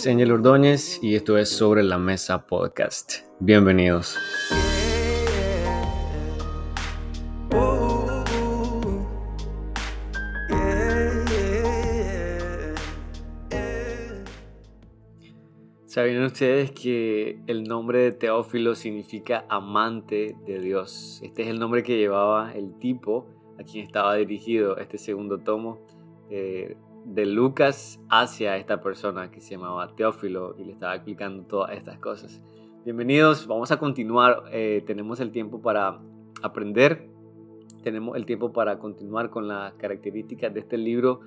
es Angel Ordóñez y esto es Sobre la Mesa Podcast. Bienvenidos. ¿Sabían ustedes que el nombre de Teófilo significa amante de Dios? Este es el nombre que llevaba el tipo a quien estaba dirigido este segundo tomo. Eh, de Lucas hacia esta persona que se llamaba Teófilo y le estaba explicando todas estas cosas. Bienvenidos, vamos a continuar. Eh, tenemos el tiempo para aprender, tenemos el tiempo para continuar con las características de este libro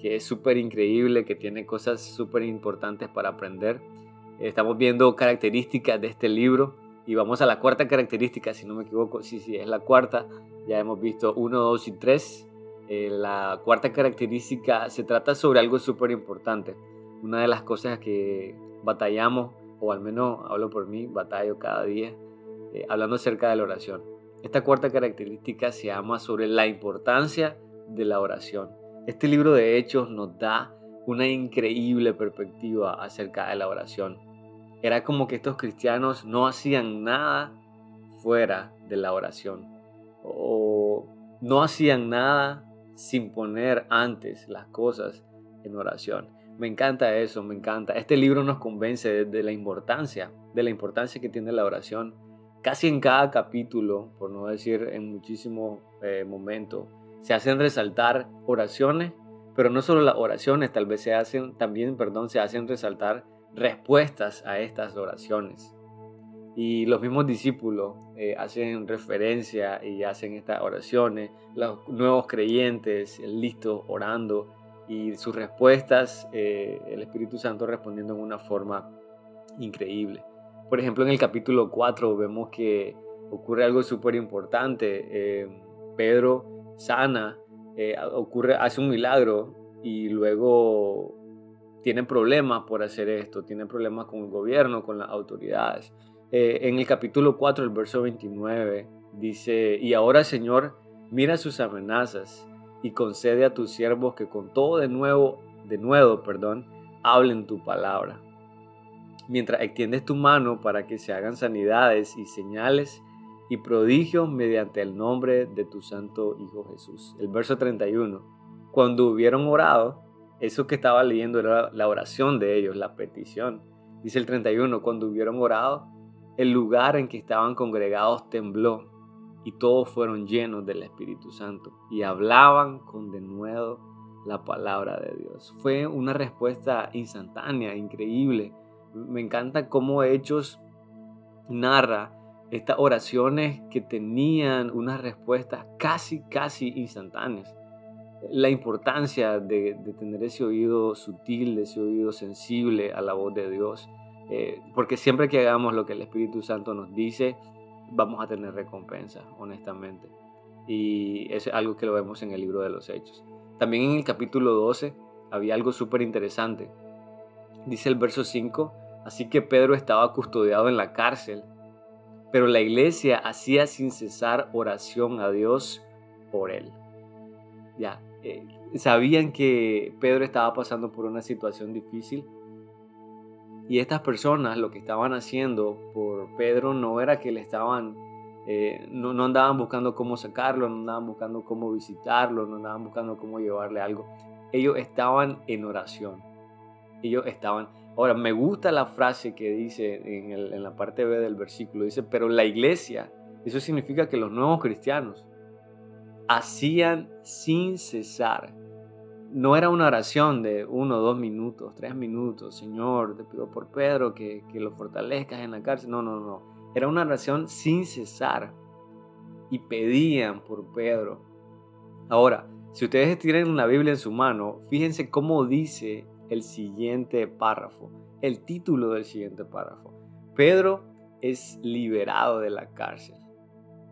que es súper increíble, que tiene cosas súper importantes para aprender. estamos viendo características de este libro y vamos a la cuarta característica, si no me equivoco, sí, sí, es la cuarta. Ya hemos visto uno, dos y tres eh, la cuarta característica se trata sobre algo súper importante. Una de las cosas que batallamos, o al menos hablo por mí, batallo cada día, eh, hablando acerca de la oración. Esta cuarta característica se llama sobre la importancia de la oración. Este libro de Hechos nos da una increíble perspectiva acerca de la oración. Era como que estos cristianos no hacían nada fuera de la oración. O no hacían nada sin poner antes las cosas en oración. Me encanta eso, me encanta. Este libro nos convence de, la importancia, de la importancia que tiene la oración. Casi en cada capítulo, por no decir en muchísimos eh, momentos, se hacen resaltar oraciones, pero no solo las oraciones, tal vez se hacen también, perdón, se hacen resaltar respuestas a estas oraciones. Y los mismos discípulos eh, hacen referencia y hacen estas oraciones, los nuevos creyentes listos orando y sus respuestas, eh, el Espíritu Santo respondiendo en una forma increíble. Por ejemplo, en el capítulo 4 vemos que ocurre algo súper importante. Eh, Pedro sana, ocurre, hace un milagro y luego tienen problemas por hacer esto, tienen problemas con el gobierno, con las autoridades. Eh, en el capítulo 4, el verso 29, dice, y ahora Señor, mira sus amenazas y concede a tus siervos que con todo de nuevo, de nuevo, perdón, hablen tu palabra. Mientras extiendes tu mano para que se hagan sanidades y señales y prodigios mediante el nombre de tu santo Hijo Jesús. El verso 31. Cuando hubieron orado, eso que estaba leyendo era la oración de ellos, la petición. Dice el 31, cuando hubieron orado, el lugar en que estaban congregados tembló y todos fueron llenos del Espíritu Santo y hablaban con denuedo la palabra de Dios. Fue una respuesta instantánea, increíble. Me encanta cómo Hechos narra estas oraciones que tenían unas respuestas casi, casi instantáneas. La importancia de, de tener ese oído sutil, ese oído sensible a la voz de Dios eh, porque siempre que hagamos lo que el Espíritu Santo nos dice, vamos a tener recompensa, honestamente. Y es algo que lo vemos en el libro de los Hechos. También en el capítulo 12 había algo súper interesante. Dice el verso 5, así que Pedro estaba custodiado en la cárcel, pero la iglesia hacía sin cesar oración a Dios por él. Ya, eh, sabían que Pedro estaba pasando por una situación difícil, y estas personas lo que estaban haciendo por Pedro no era que le estaban, eh, no, no, andaban buscando cómo sacarlo, no andaban buscando cómo visitarlo, no andaban buscando cómo llevarle algo. Ellos estaban en oración. Ellos estaban... Ahora, me gusta la frase que dice en, en la parte B del versículo. Dice, pero la iglesia, eso significa que los nuevos cristianos hacían sin cesar no era una oración de uno, dos minutos, tres minutos, Señor, te pido por Pedro que, que lo fortalezcas en la cárcel. No, no, no. Era una oración sin cesar. Y pedían por Pedro. Ahora, si ustedes tienen la Biblia en su mano, fíjense cómo dice el siguiente párrafo, el título del siguiente párrafo. Pedro es liberado de la cárcel.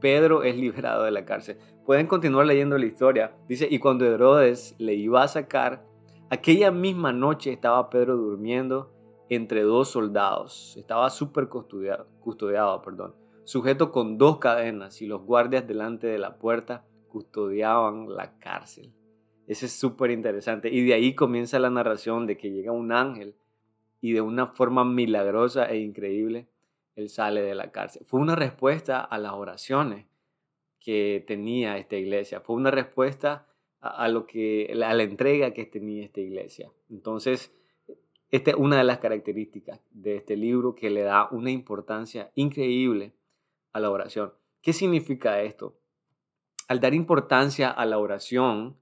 Pedro es liberado de la cárcel. Pueden continuar leyendo la historia. Dice, y cuando Herodes le iba a sacar, aquella misma noche estaba Pedro durmiendo entre dos soldados. Estaba súper custodiado, custodiado, perdón, sujeto con dos cadenas y los guardias delante de la puerta custodiaban la cárcel. Eso es súper interesante. Y de ahí comienza la narración de que llega un ángel y de una forma milagrosa e increíble, él sale de la cárcel. Fue una respuesta a las oraciones que tenía esta iglesia. Fue una respuesta a, lo que, a la entrega que tenía esta iglesia. Entonces, esta es una de las características de este libro que le da una importancia increíble a la oración. ¿Qué significa esto? Al dar importancia a la oración,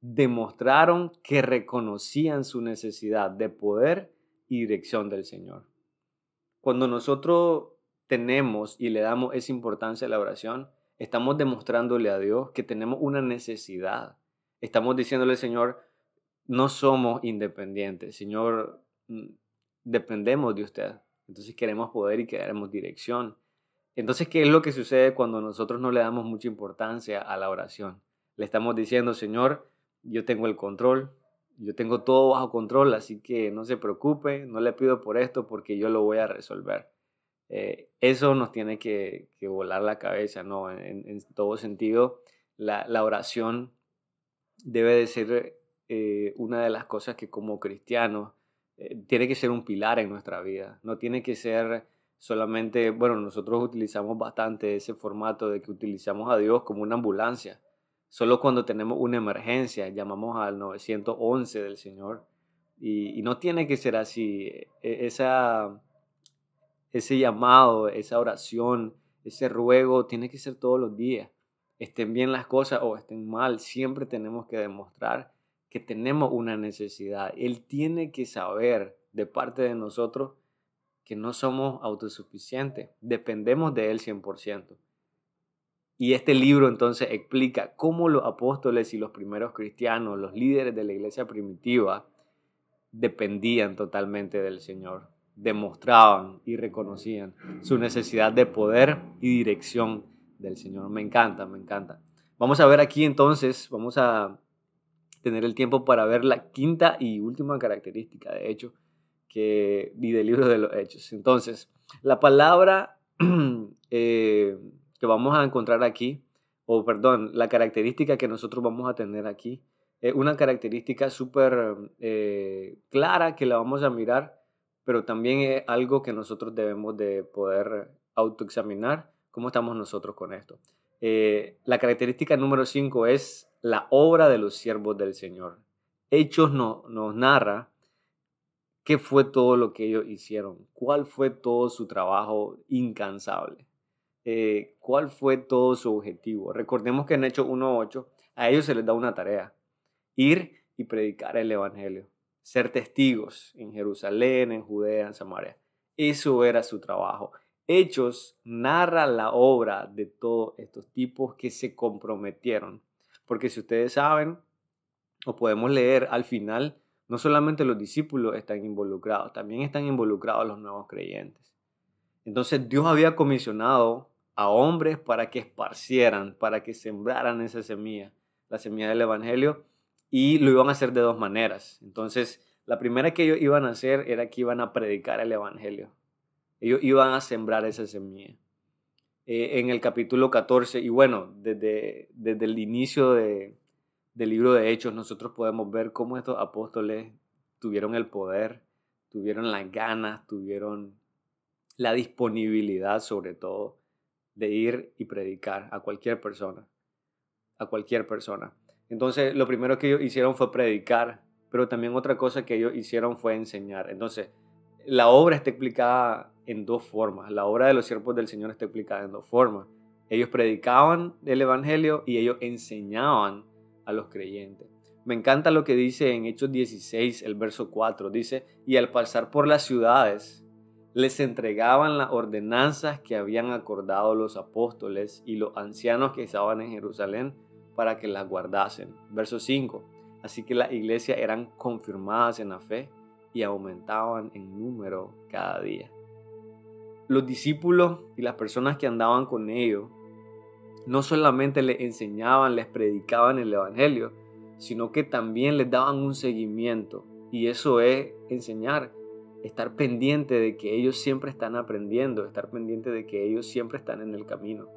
demostraron que reconocían su necesidad de poder y dirección del Señor. Cuando nosotros tenemos y le damos esa importancia a la oración, estamos demostrándole a Dios que tenemos una necesidad. Estamos diciéndole, Señor, no somos independientes, Señor, mm, dependemos de usted. Entonces queremos poder y queremos dirección. Entonces, ¿qué es lo que sucede cuando nosotros no le damos mucha importancia a la oración? Le estamos diciendo, Señor, yo tengo el control, yo tengo todo bajo control, así que no se preocupe, no le pido por esto porque yo lo voy a resolver. Eh, eso nos tiene que, volar la cabeza, ¿no? En, todo sentido, la, oración debe de ser eh, una de las cosas que como cristianos eh, tiene que ser un pilar en nuestra vida, no tiene que ser solamente, bueno, nosotros utilizamos bastante ese formato de que utilizamos a Dios como una ambulancia Solo cuando tenemos una emergencia llamamos al 911 del Señor. Y, no tiene que ser así. E, esa, ese llamado, esa oración, ese ruego tiene que ser todos los días. Estén bien las cosas o estén mal, siempre tenemos que demostrar que tenemos una necesidad. Él tiene que saber de parte de nosotros que no somos autosuficientes, dependemos de Él 100%. Y este libro entonces explica cómo los apóstoles y los primeros cristianos, los líderes de la iglesia primitiva, dependían totalmente del Señor, demostraban y reconocían su necesidad de poder y dirección del Señor. Me encanta, me encanta. Vamos a ver aquí entonces, vamos a tener el tiempo para ver la quinta y última característica, de hecho, que, y del libro de los hechos. Entonces, la palabra... Eh, que vamos a encontrar aquí, o perdón, la característica que nosotros vamos a tener aquí, es una característica súper eh, clara que la vamos a mirar, pero también es algo que nosotros debemos de poder autoexaminar cómo estamos nosotros con esto. Eh, la característica número 5 es la obra de los siervos del Señor. Hechos no, nos narra qué fue todo lo que ellos hicieron, cuál fue todo su trabajo incansable. Eh, cuál fue todo su objetivo. Recordemos que en Hechos 1.8 a ellos se les da una tarea, ir y predicar el Evangelio, ser testigos en Jerusalén, en Judea, en Samaria. Eso era su trabajo. Hechos narra la obra de todos estos tipos que se comprometieron. Porque si ustedes saben, o podemos leer al final, no solamente los discípulos están involucrados, también están involucrados los nuevos creyentes. Entonces Dios había comisionado a hombres para que esparcieran, para que sembraran esa semilla, la semilla del Evangelio, y lo iban a hacer de dos maneras. Entonces, la primera que ellos iban a hacer era que iban a predicar el Evangelio. Ellos iban a sembrar esa semilla. Eh, en el capítulo 14, y bueno, desde, desde el inicio de, del libro de Hechos, nosotros podemos ver cómo estos apóstoles tuvieron el poder, tuvieron las ganas, tuvieron la disponibilidad sobre todo de ir y predicar a cualquier persona, a cualquier persona. Entonces, lo primero que ellos hicieron fue predicar, pero también otra cosa que ellos hicieron fue enseñar. Entonces, la obra está explicada en dos formas. La obra de los siervos del Señor está explicada en dos formas. Ellos predicaban el Evangelio y ellos enseñaban a los creyentes. Me encanta lo que dice en Hechos 16, el verso 4. Dice, y al pasar por las ciudades, les entregaban las ordenanzas que habían acordado los apóstoles y los ancianos que estaban en Jerusalén para que las guardasen. Verso 5. Así que las iglesias eran confirmadas en la fe y aumentaban en número cada día. Los discípulos y las personas que andaban con ellos no solamente les enseñaban, les predicaban el Evangelio, sino que también les daban un seguimiento. Y eso es enseñar estar pendiente de que ellos siempre están aprendiendo, estar pendiente de que ellos siempre están en el camino.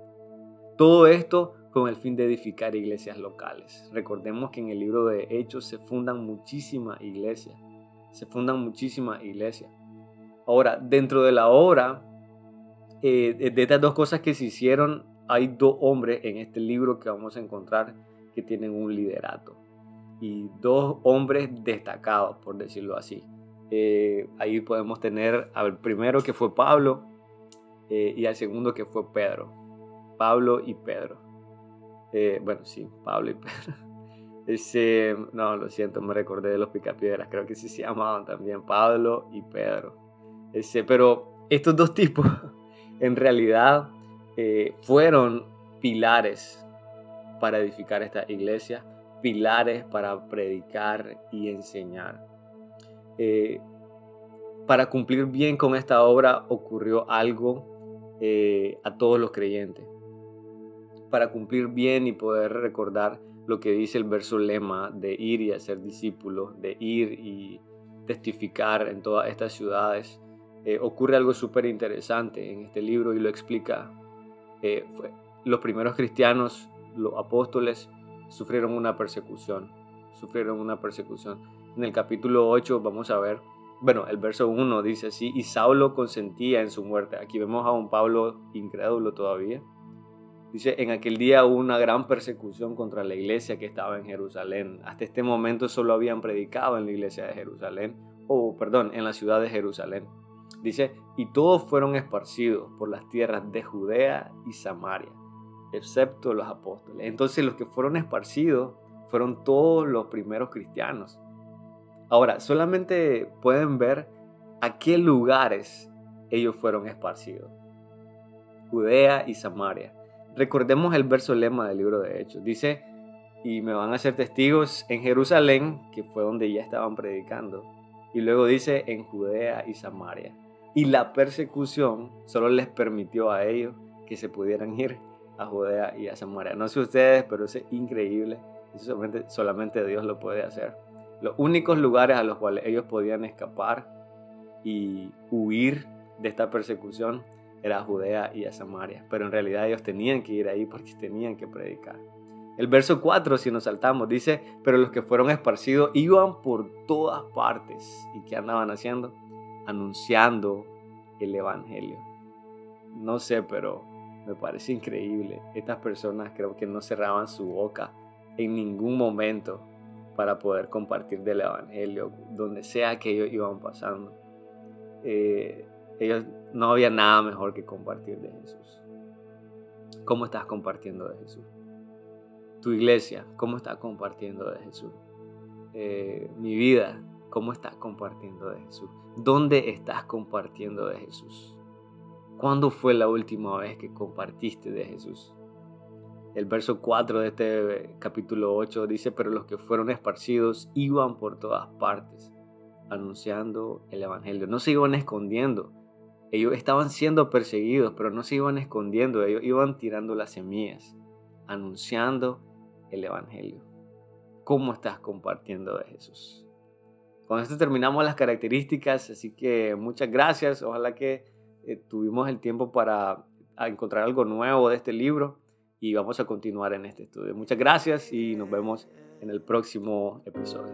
Todo esto con el fin de edificar iglesias locales. Recordemos que en el libro de Hechos se fundan muchísimas iglesias, se fundan muchísimas iglesias. Ahora, dentro de la obra, eh, de estas dos cosas que se hicieron, hay dos hombres en este libro que vamos a encontrar que tienen un liderato. Y dos hombres destacados, por decirlo así. Eh, ahí podemos tener al primero que fue Pablo eh, y al segundo que fue Pedro. Pablo y Pedro. Bueno, sí, Pablo y Pedro. Ese, no, lo siento, me recordé de los picapiedras, creo que sí se llamaban también Pablo y Pedro. Ese, pero estos dos tipos en realidad eh, fueron pilares para edificar esta iglesia, pilares para predicar y enseñar. Eh, para cumplir bien con esta obra ocurrió algo eh, a todos los creyentes. Para cumplir bien y poder recordar lo que dice el verso lema de ir y hacer discípulos, de ir y testificar en todas estas ciudades. Eh, ocurre algo súper interesante en este libro y lo explica. Eh, los primeros cristianos, los apóstoles, sufrieron una persecución. Sufrieron una persecución. En el capítulo 8 vamos a ver, bueno, el verso 1 dice así, y Saulo consentía en su muerte. Aquí vemos a un Pablo incrédulo todavía Dice, en aquel día hubo una gran persecución contra la iglesia que estaba en Jerusalén. Hasta este momento solo habían predicado en la iglesia de Jerusalén, o perdón, en la ciudad de Jerusalén. Dice, y todos fueron esparcidos por las tierras de Judea y Samaria, excepto los apóstoles. Entonces los que fueron esparcidos fueron todos los primeros cristianos. Ahora, solamente pueden ver a qué lugares ellos fueron esparcidos. Judea y Samaria. Recordemos el verso lema del libro de Hechos. Dice, y me van a ser testigos en Jerusalén, que fue donde ya estaban predicando. Y luego dice en Judea y Samaria. Y la persecución solo les permitió a ellos que se pudieran ir a Judea y a Samaria. No sé ustedes, pero es increíble. Solamente Dios lo puede hacer. Los únicos lugares a los cuales ellos podían escapar y huir de esta persecución era Judea y a Samaria, pero en realidad ellos tenían que ir ahí porque tenían que predicar. El verso 4, si nos saltamos, dice, pero los que fueron esparcidos iban por todas partes. ¿Y qué andaban haciendo? Anunciando el Evangelio. No sé, pero me parece increíble. Estas personas creo que no cerraban su boca en ningún momento para poder compartir del Evangelio, donde sea que ellos iban pasando. Eh, ellos no había nada mejor que compartir de Jesús. ¿Cómo estás compartiendo de Jesús? Tu iglesia, ¿cómo está compartiendo de Jesús? Eh, mi vida, ¿cómo estás compartiendo de Jesús? ¿Dónde estás compartiendo de Jesús? ¿Cuándo fue la última vez que compartiste de Jesús? El verso 4 de este capítulo 8 dice, pero los que fueron esparcidos iban por todas partes, anunciando el Evangelio. No se iban escondiendo, ellos estaban siendo perseguidos, pero no se iban escondiendo, ellos iban tirando las semillas, anunciando el Evangelio. ¿Cómo estás compartiendo de Jesús? Con esto terminamos las características, así que muchas gracias. Ojalá que eh, tuvimos el tiempo para encontrar algo nuevo de este libro y vamos a continuar en este estudio. Muchas gracias y nos vemos en el próximo episodio.